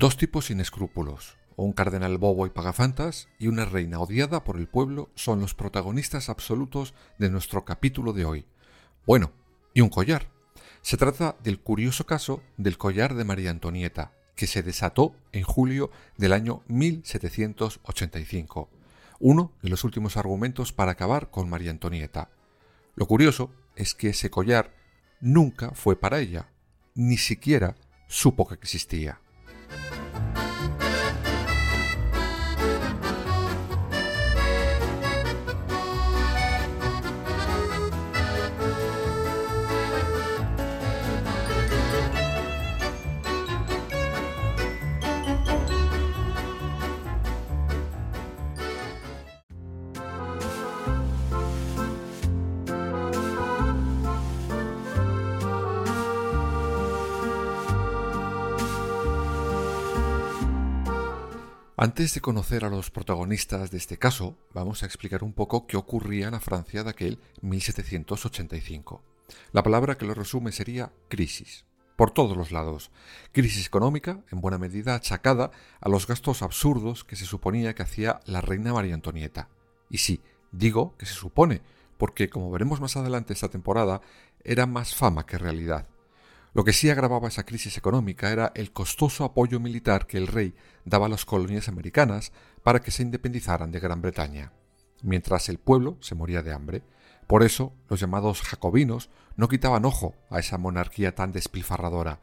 Dos tipos sin escrúpulos, un cardenal bobo y pagafantas y una reina odiada por el pueblo son los protagonistas absolutos de nuestro capítulo de hoy. Bueno, y un collar. Se trata del curioso caso del collar de María Antonieta, que se desató en julio del año 1785, uno de los últimos argumentos para acabar con María Antonieta. Lo curioso es que ese collar nunca fue para ella, ni siquiera supo que existía. Antes de conocer a los protagonistas de este caso, vamos a explicar un poco qué ocurría en la Francia de aquel 1785. La palabra que lo resume sería crisis. Por todos los lados. Crisis económica, en buena medida achacada a los gastos absurdos que se suponía que hacía la reina María Antonieta. Y sí, digo que se supone, porque como veremos más adelante esta temporada, era más fama que realidad. Lo que sí agravaba esa crisis económica era el costoso apoyo militar que el rey daba a las colonias americanas para que se independizaran de Gran Bretaña, mientras el pueblo se moría de hambre. Por eso los llamados jacobinos no quitaban ojo a esa monarquía tan despilfarradora.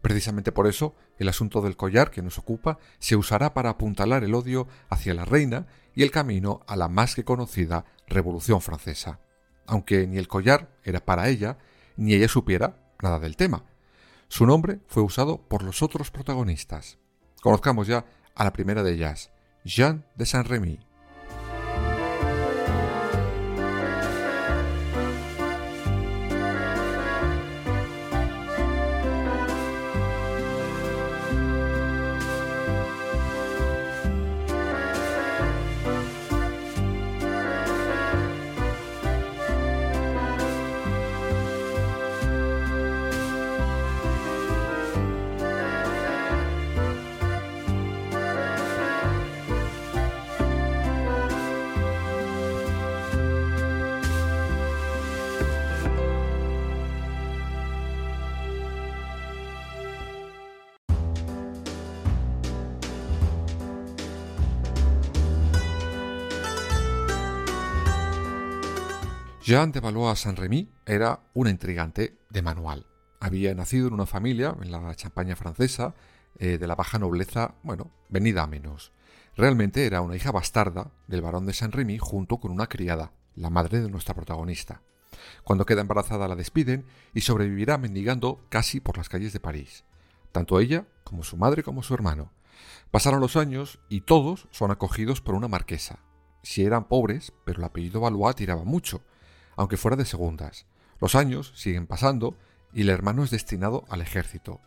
Precisamente por eso el asunto del collar que nos ocupa se usará para apuntalar el odio hacia la reina y el camino a la más que conocida Revolución Francesa. Aunque ni el collar era para ella, ni ella supiera nada del tema. Su nombre fue usado por los otros protagonistas. Conozcamos ya a la primera de ellas, Jean de Saint-Remy. Jean de Valois-Saint-Remy era una intrigante de manual. Había nacido en una familia, en la Champaña francesa, eh, de la baja nobleza, bueno, venida a menos. Realmente era una hija bastarda del barón de Saint-Remy junto con una criada, la madre de nuestra protagonista. Cuando queda embarazada la despiden y sobrevivirá mendigando casi por las calles de París. Tanto ella como su madre como su hermano. Pasaron los años y todos son acogidos por una marquesa. Si eran pobres, pero el apellido Valois tiraba mucho, aunque fuera de segundas. Los años siguen pasando y el hermano es destinado al ejército.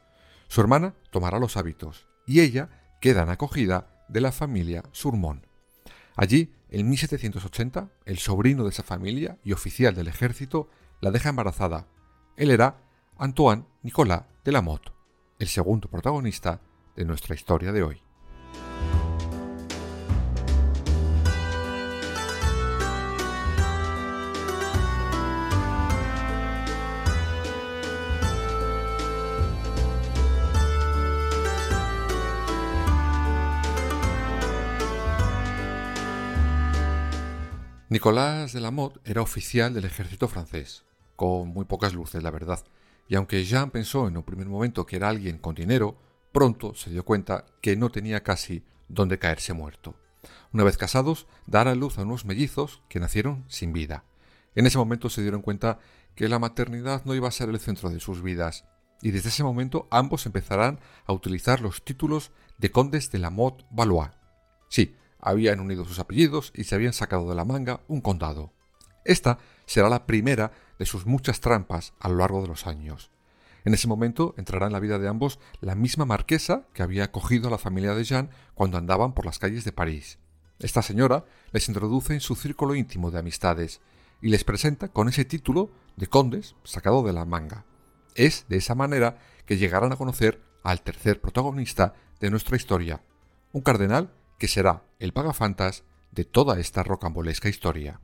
Su hermana tomará los hábitos y ella queda en acogida de la familia Surmont. Allí, en 1780, el sobrino de esa familia y oficial del ejército la deja embarazada. Él era Antoine Nicolas de la Motte, el segundo protagonista de nuestra historia de hoy. Nicolás de la Motte era oficial del ejército francés, con muy pocas luces, la verdad, y aunque Jean pensó en un primer momento que era alguien con dinero, pronto se dio cuenta que no tenía casi dónde caerse muerto. Una vez casados, dará luz a unos mellizos que nacieron sin vida. En ese momento se dieron cuenta que la maternidad no iba a ser el centro de sus vidas, y desde ese momento ambos empezarán a utilizar los títulos de condes de la Motte Valois. Sí, habían unido sus apellidos y se habían sacado de la manga un condado. Esta será la primera de sus muchas trampas a lo largo de los años. En ese momento entrará en la vida de ambos la misma marquesa que había acogido a la familia de Jean cuando andaban por las calles de París. Esta señora les introduce en su círculo íntimo de amistades y les presenta con ese título de condes sacado de la manga. Es de esa manera que llegarán a conocer al tercer protagonista de nuestra historia, un cardenal que será el pagafantas de toda esta rocambolesca historia.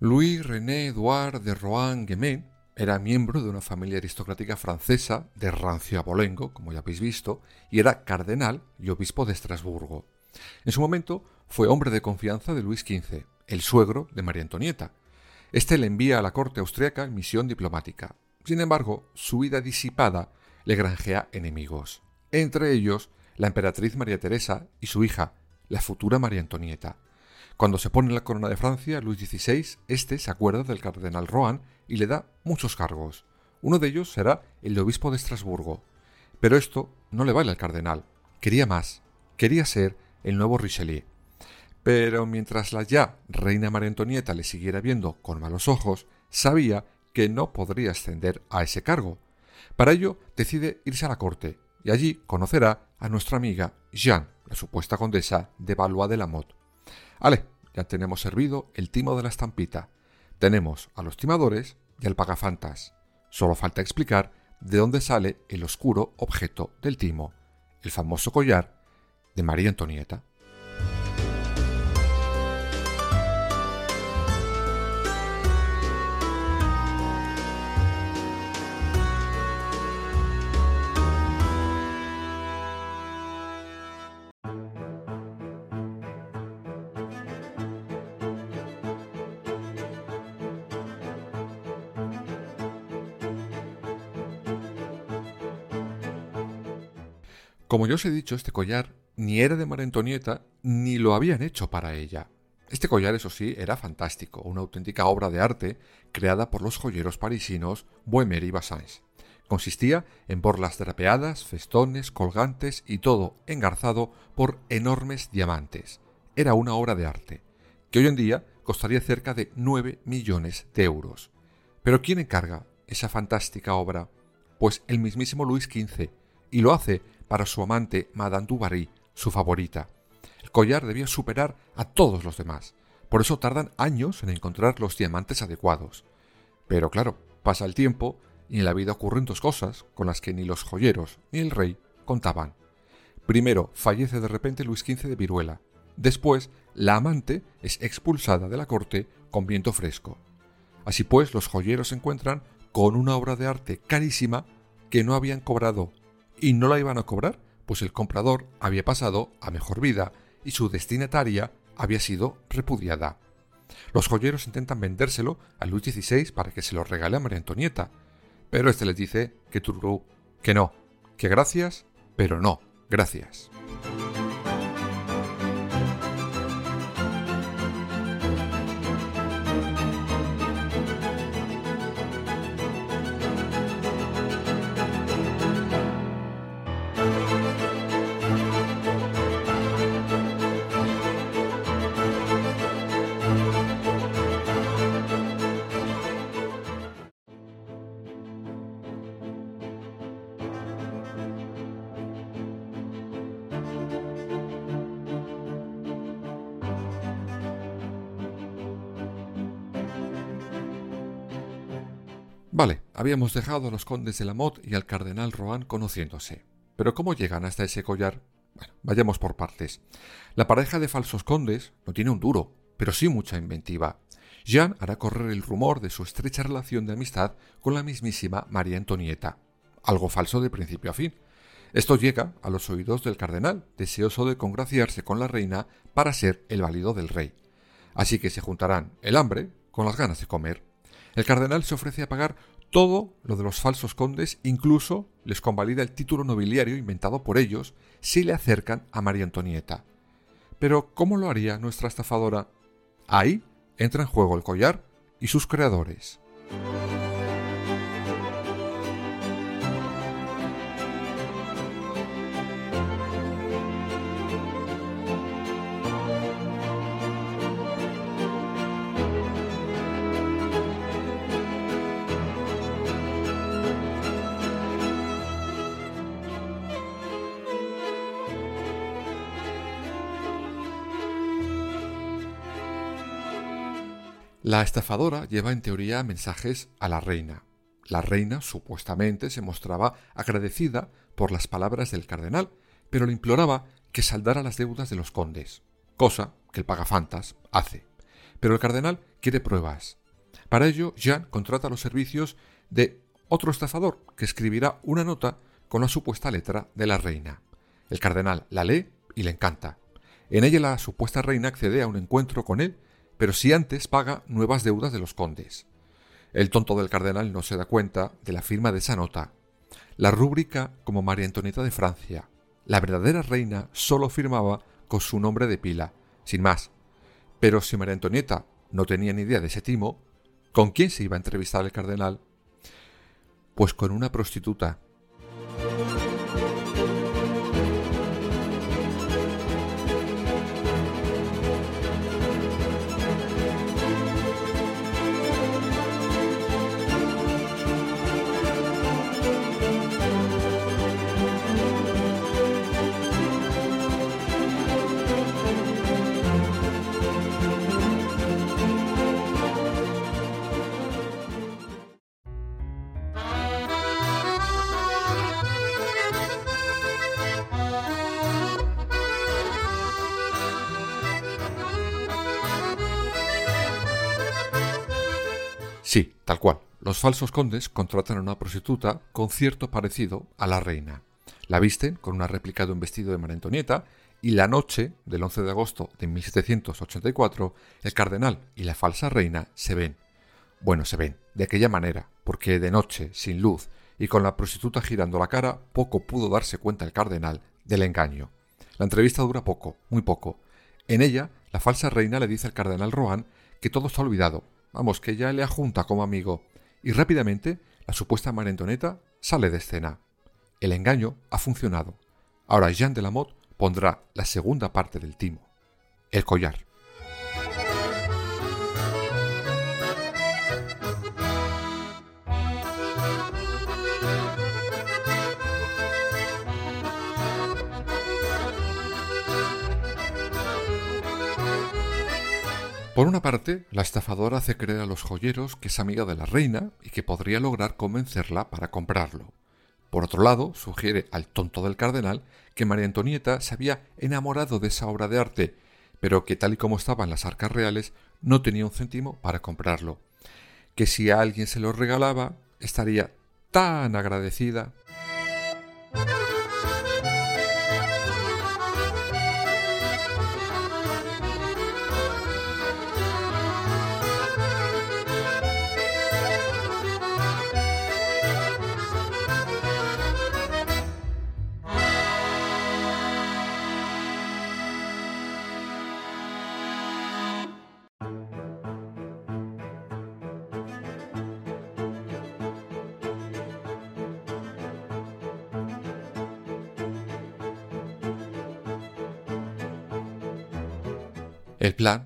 Louis-René Edouard de Rohan-Guémet era miembro de una familia aristocrática francesa de rancio abolengo, como ya habéis visto, y era cardenal y obispo de Estrasburgo. En su momento fue hombre de confianza de Luis XV, el suegro de María Antonieta. Este le envía a la corte austriaca en misión diplomática. Sin embargo, su vida disipada le granjea enemigos, entre ellos la emperatriz María Teresa y su hija, la futura María Antonieta. Cuando se pone la corona de Francia, Luis XVI, este se acuerda del cardenal Rohan y le da muchos cargos. Uno de ellos será el de obispo de Estrasburgo. Pero esto no le vale al cardenal. Quería más. Quería ser el nuevo Richelieu. Pero mientras la ya reina María Antonieta le siguiera viendo con malos ojos, sabía que no podría ascender a ese cargo. Para ello decide irse a la corte y allí conocerá a nuestra amiga Jeanne, la supuesta condesa de Valois de la Motte. Ale, ya tenemos servido el timo de la estampita. Tenemos a los timadores y al pagafantas. Solo falta explicar de dónde sale el oscuro objeto del timo, el famoso collar de María Antonieta. Como yo os he dicho, este collar ni era de María Antonieta ni lo habían hecho para ella. Este collar, eso sí, era fantástico, una auténtica obra de arte creada por los joyeros parisinos Boemer y Bassins. Consistía en borlas drapeadas, festones, colgantes y todo engarzado por enormes diamantes. Era una obra de arte, que hoy en día costaría cerca de 9 millones de euros. Pero ¿quién encarga esa fantástica obra? Pues el mismísimo Luis XV, y lo hace para su amante Madame du Barry, su favorita. El collar debía superar a todos los demás, por eso tardan años en encontrar los diamantes adecuados. Pero claro, pasa el tiempo y en la vida ocurren dos cosas con las que ni los joyeros ni el rey contaban. Primero, fallece de repente Luis XV de viruela. Después, la amante es expulsada de la corte con viento fresco. Así pues, los joyeros se encuentran con una obra de arte carísima que no habían cobrado y no la iban a cobrar, pues el comprador había pasado a mejor vida y su destinataria había sido repudiada. Los joyeros intentan vendérselo a Luis XVI para que se lo regale a María Antonieta, pero este les dice que que no, que gracias, pero no, gracias. Vale, habíamos dejado a los condes de la Motte y al cardenal Rohan conociéndose. Pero ¿cómo llegan hasta ese collar? Bueno, vayamos por partes. La pareja de falsos condes no tiene un duro, pero sí mucha inventiva. Jean hará correr el rumor de su estrecha relación de amistad con la mismísima María Antonieta. Algo falso de principio a fin. Esto llega a los oídos del cardenal, deseoso de congraciarse con la reina para ser el válido del rey. Así que se juntarán el hambre con las ganas de comer El cardenal se ofrece a pagar todo lo de los falsos condes, incluso les convalida el título nobiliario inventado por ellos si le acercan a María Antonieta. Pero ¿cómo lo haría nuestra estafadora? Ahí entra en juego el collar y sus creadores. La estafadora lleva en teoría mensajes a la reina. La reina supuestamente se mostraba agradecida por las palabras del cardenal, pero le imploraba que saldara las deudas de los condes, cosa que el pagafantas hace. Pero el cardenal quiere pruebas. Para ello, Jean contrata los servicios de otro estafador que escribirá una nota con la supuesta letra de la reina. El cardenal la lee y le encanta. En ella la supuesta reina accede a un encuentro con él pero si antes paga nuevas deudas de los condes. El tonto del cardenal no se da cuenta de la firma de esa nota. La rúbrica como María Antonieta de Francia. La verdadera reina solo firmaba con su nombre de pila, sin más. Pero si María Antonieta no tenía ni idea de ese timo, ¿con quién se iba a entrevistar el cardenal? Pues con una prostituta, Sí, tal cual. Los falsos condes contratan a una prostituta con cierto parecido a la reina. La visten con una réplica de un vestido de María Antonieta y la noche del 11 de agosto de 1784 el cardenal y la falsa reina se ven. Bueno, se ven, de aquella manera, porque de noche, sin luz y con la prostituta girando la cara, poco pudo darse cuenta el cardenal del engaño. La entrevista dura poco, muy poco. En ella, la falsa reina le dice al cardenal Rohan que todo está olvidado, Vamos, que ya le ajunta como amigo. Y rápidamente la supuesta Marentoneta sale de escena. El engaño ha funcionado. Ahora Jean de Lamotte pondrá la segunda parte del timo, el collar. Por una parte, la estafadora hace creer a los joyeros que es amiga de la reina y que podría lograr convencerla para comprarlo. Por otro lado, sugiere al tonto del cardenal que María Antonieta se había enamorado de esa obra de arte, pero que tal y como estaban las arcas reales no tenía un céntimo para comprarlo. Que si a alguien se lo regalaba, estaría tan agradecida.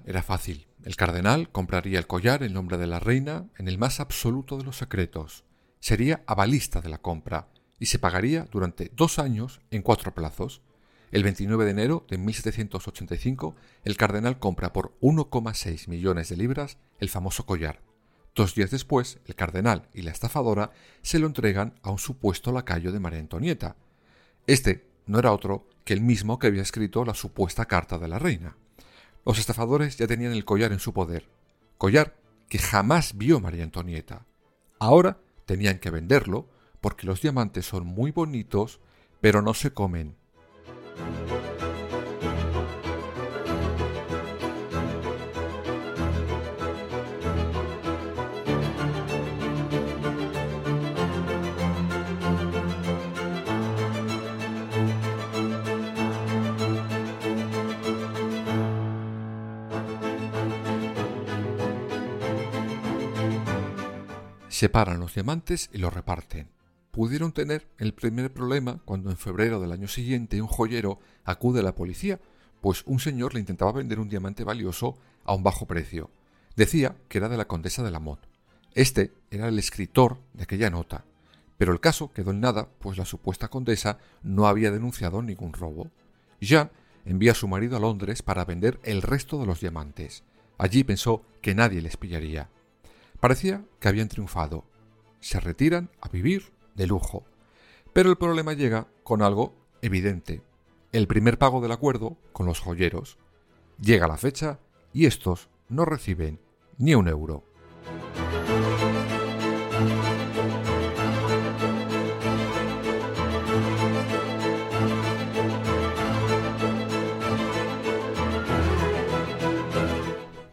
Era fácil. El cardenal compraría el collar en nombre de la reina en el más absoluto de los secretos. Sería avalista de la compra y se pagaría durante dos años en cuatro plazos. El 29 de enero de 1785, el cardenal compra por 1,6 millones de libras el famoso collar. Dos días después, el cardenal y la estafadora se lo entregan a un supuesto lacayo de María Antonieta. Este no era otro que el mismo que había escrito la supuesta carta de la reina. Los estafadores ya tenían el collar en su poder, collar que jamás vio María Antonieta. Ahora tenían que venderlo porque los diamantes son muy bonitos, pero no se comen. Separan los diamantes y los reparten. Pudieron tener el primer problema cuando en febrero del año siguiente un joyero acude a la policía, pues un señor le intentaba vender un diamante valioso a un bajo precio. Decía que era de la condesa de Lamotte. Este era el escritor de aquella nota. Pero el caso quedó en nada, pues la supuesta condesa no había denunciado ningún robo. Jean envía a su marido a Londres para vender el resto de los diamantes. Allí pensó que nadie les pillaría. Parecía que habían triunfado. Se retiran a vivir de lujo. Pero el problema llega con algo evidente. El primer pago del acuerdo con los joyeros. Llega la fecha y estos no reciben ni un euro.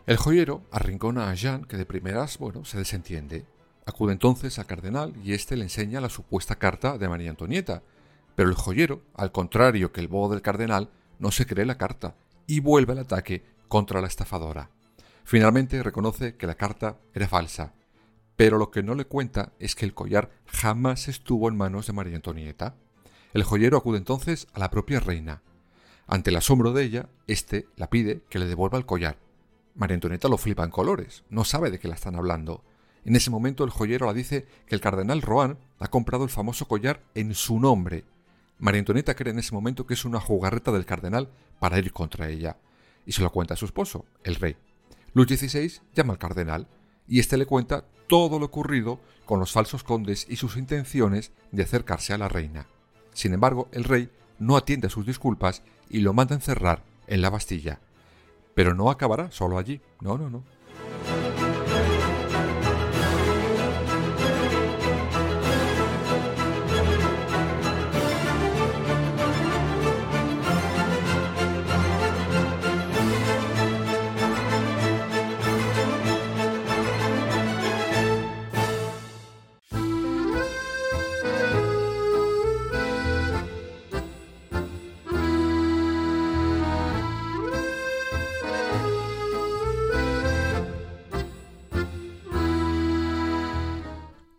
El joyero arrincona a Jean, que de primeras, bueno, se desentiende. Acude entonces al cardenal y éste le enseña la supuesta carta de María Antonieta. Pero el joyero, al contrario que el bobo del cardenal, no se cree la carta y vuelve al ataque contra la estafadora. Finalmente reconoce que la carta era falsa, pero lo que no le cuenta es que el collar jamás estuvo en manos de María Antonieta. El joyero acude entonces a la propia reina. Ante el asombro de ella, éste la pide que le devuelva el collar, María Antonieta lo flipa en colores, no sabe de qué la están hablando. En ese momento el joyero la dice que el cardenal Rohan ha comprado el famoso collar en su nombre. María Antonieta cree en ese momento que es una jugarreta del cardenal para ir contra ella, y se lo cuenta a su esposo, el rey. Luis XVI llama al cardenal, y éste le cuenta todo lo ocurrido con los falsos condes y sus intenciones de acercarse a la reina. Sin embargo, el rey no atiende a sus disculpas y lo manda encerrar en la Bastilla. Pero no acabará solo allí. No, no, no.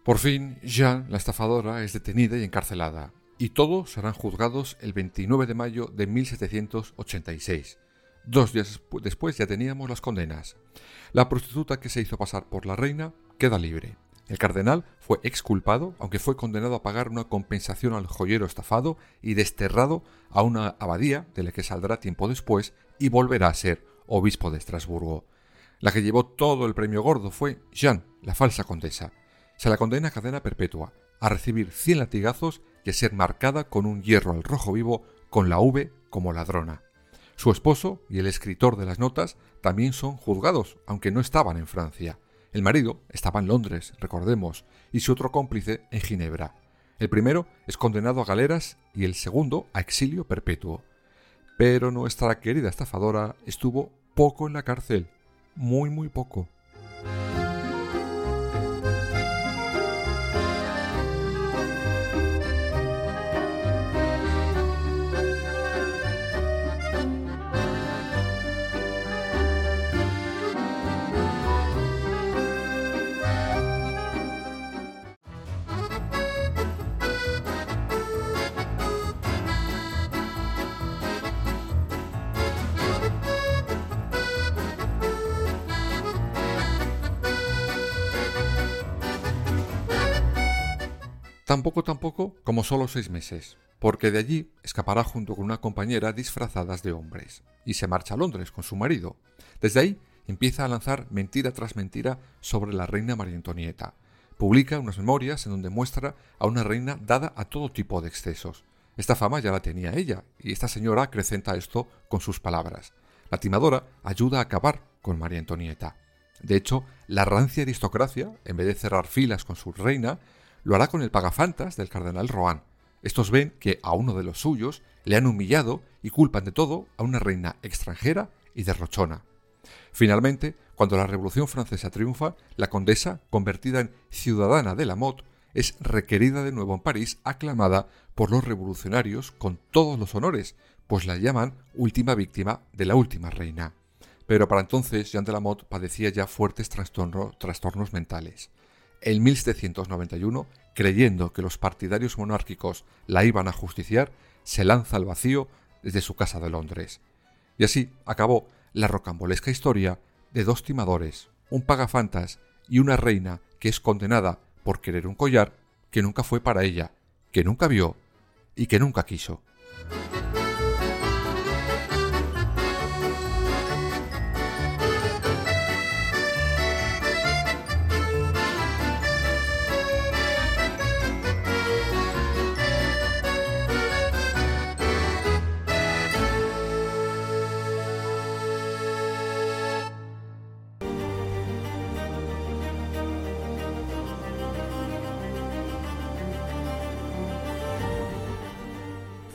Por fin, Jean, la estafadora, es detenida y encarcelada, y todos serán juzgados el 29 de mayo de 1786. Dos días después ya teníamos las condenas. La prostituta que se hizo pasar por la reina queda libre. El cardenal fue exculpado, aunque fue condenado a pagar una compensación al joyero estafado y desterrado a una abadía de la que saldrá tiempo después y volverá a ser obispo de Estrasburgo. La que llevó todo el premio gordo fue Jean, la falsa condesa se la condena a cadena perpetua, a recibir 100 latigazos y a ser marcada con un hierro al rojo vivo con la V como ladrona. Su esposo y el escritor de las notas también son juzgados, aunque no estaban en Francia. El marido estaba en Londres, recordemos, y su otro cómplice en Ginebra. El primero es condenado a galeras y el segundo a exilio perpetuo. Pero nuestra querida estafadora estuvo poco en la cárcel, muy muy poco. Tampoco, tampoco como solo seis meses, porque de allí escapará junto con una compañera disfrazadas de hombres, y se marcha a Londres con su marido. Desde ahí empieza a lanzar mentira tras mentira sobre la reina María Antonieta. Publica unas memorias en donde muestra a una reina dada a todo tipo de excesos. Esta fama ya la tenía ella, y esta señora acrecenta esto con sus palabras. La timadora ayuda a acabar con María Antonieta. De hecho, la rancia aristocracia, en vez de cerrar filas con su reina, lo hará con el pagafantas del cardenal Rohan. Estos ven que a uno de los suyos le han humillado y culpan de todo a una reina extranjera y derrochona. Finalmente, cuando la Revolución Francesa triunfa, la condesa, convertida en ciudadana de la Motte, es requerida de nuevo en París, aclamada por los revolucionarios con todos los honores, pues la llaman última víctima de la última reina. Pero para entonces Jean de la Motte padecía ya fuertes trastornos mentales. En 1791, creyendo que los partidarios monárquicos la iban a justiciar, se lanza al vacío desde su casa de Londres. Y así acabó la rocambolesca historia de dos timadores, un pagafantas y una reina que es condenada por querer un collar que nunca fue para ella, que nunca vio y que nunca quiso.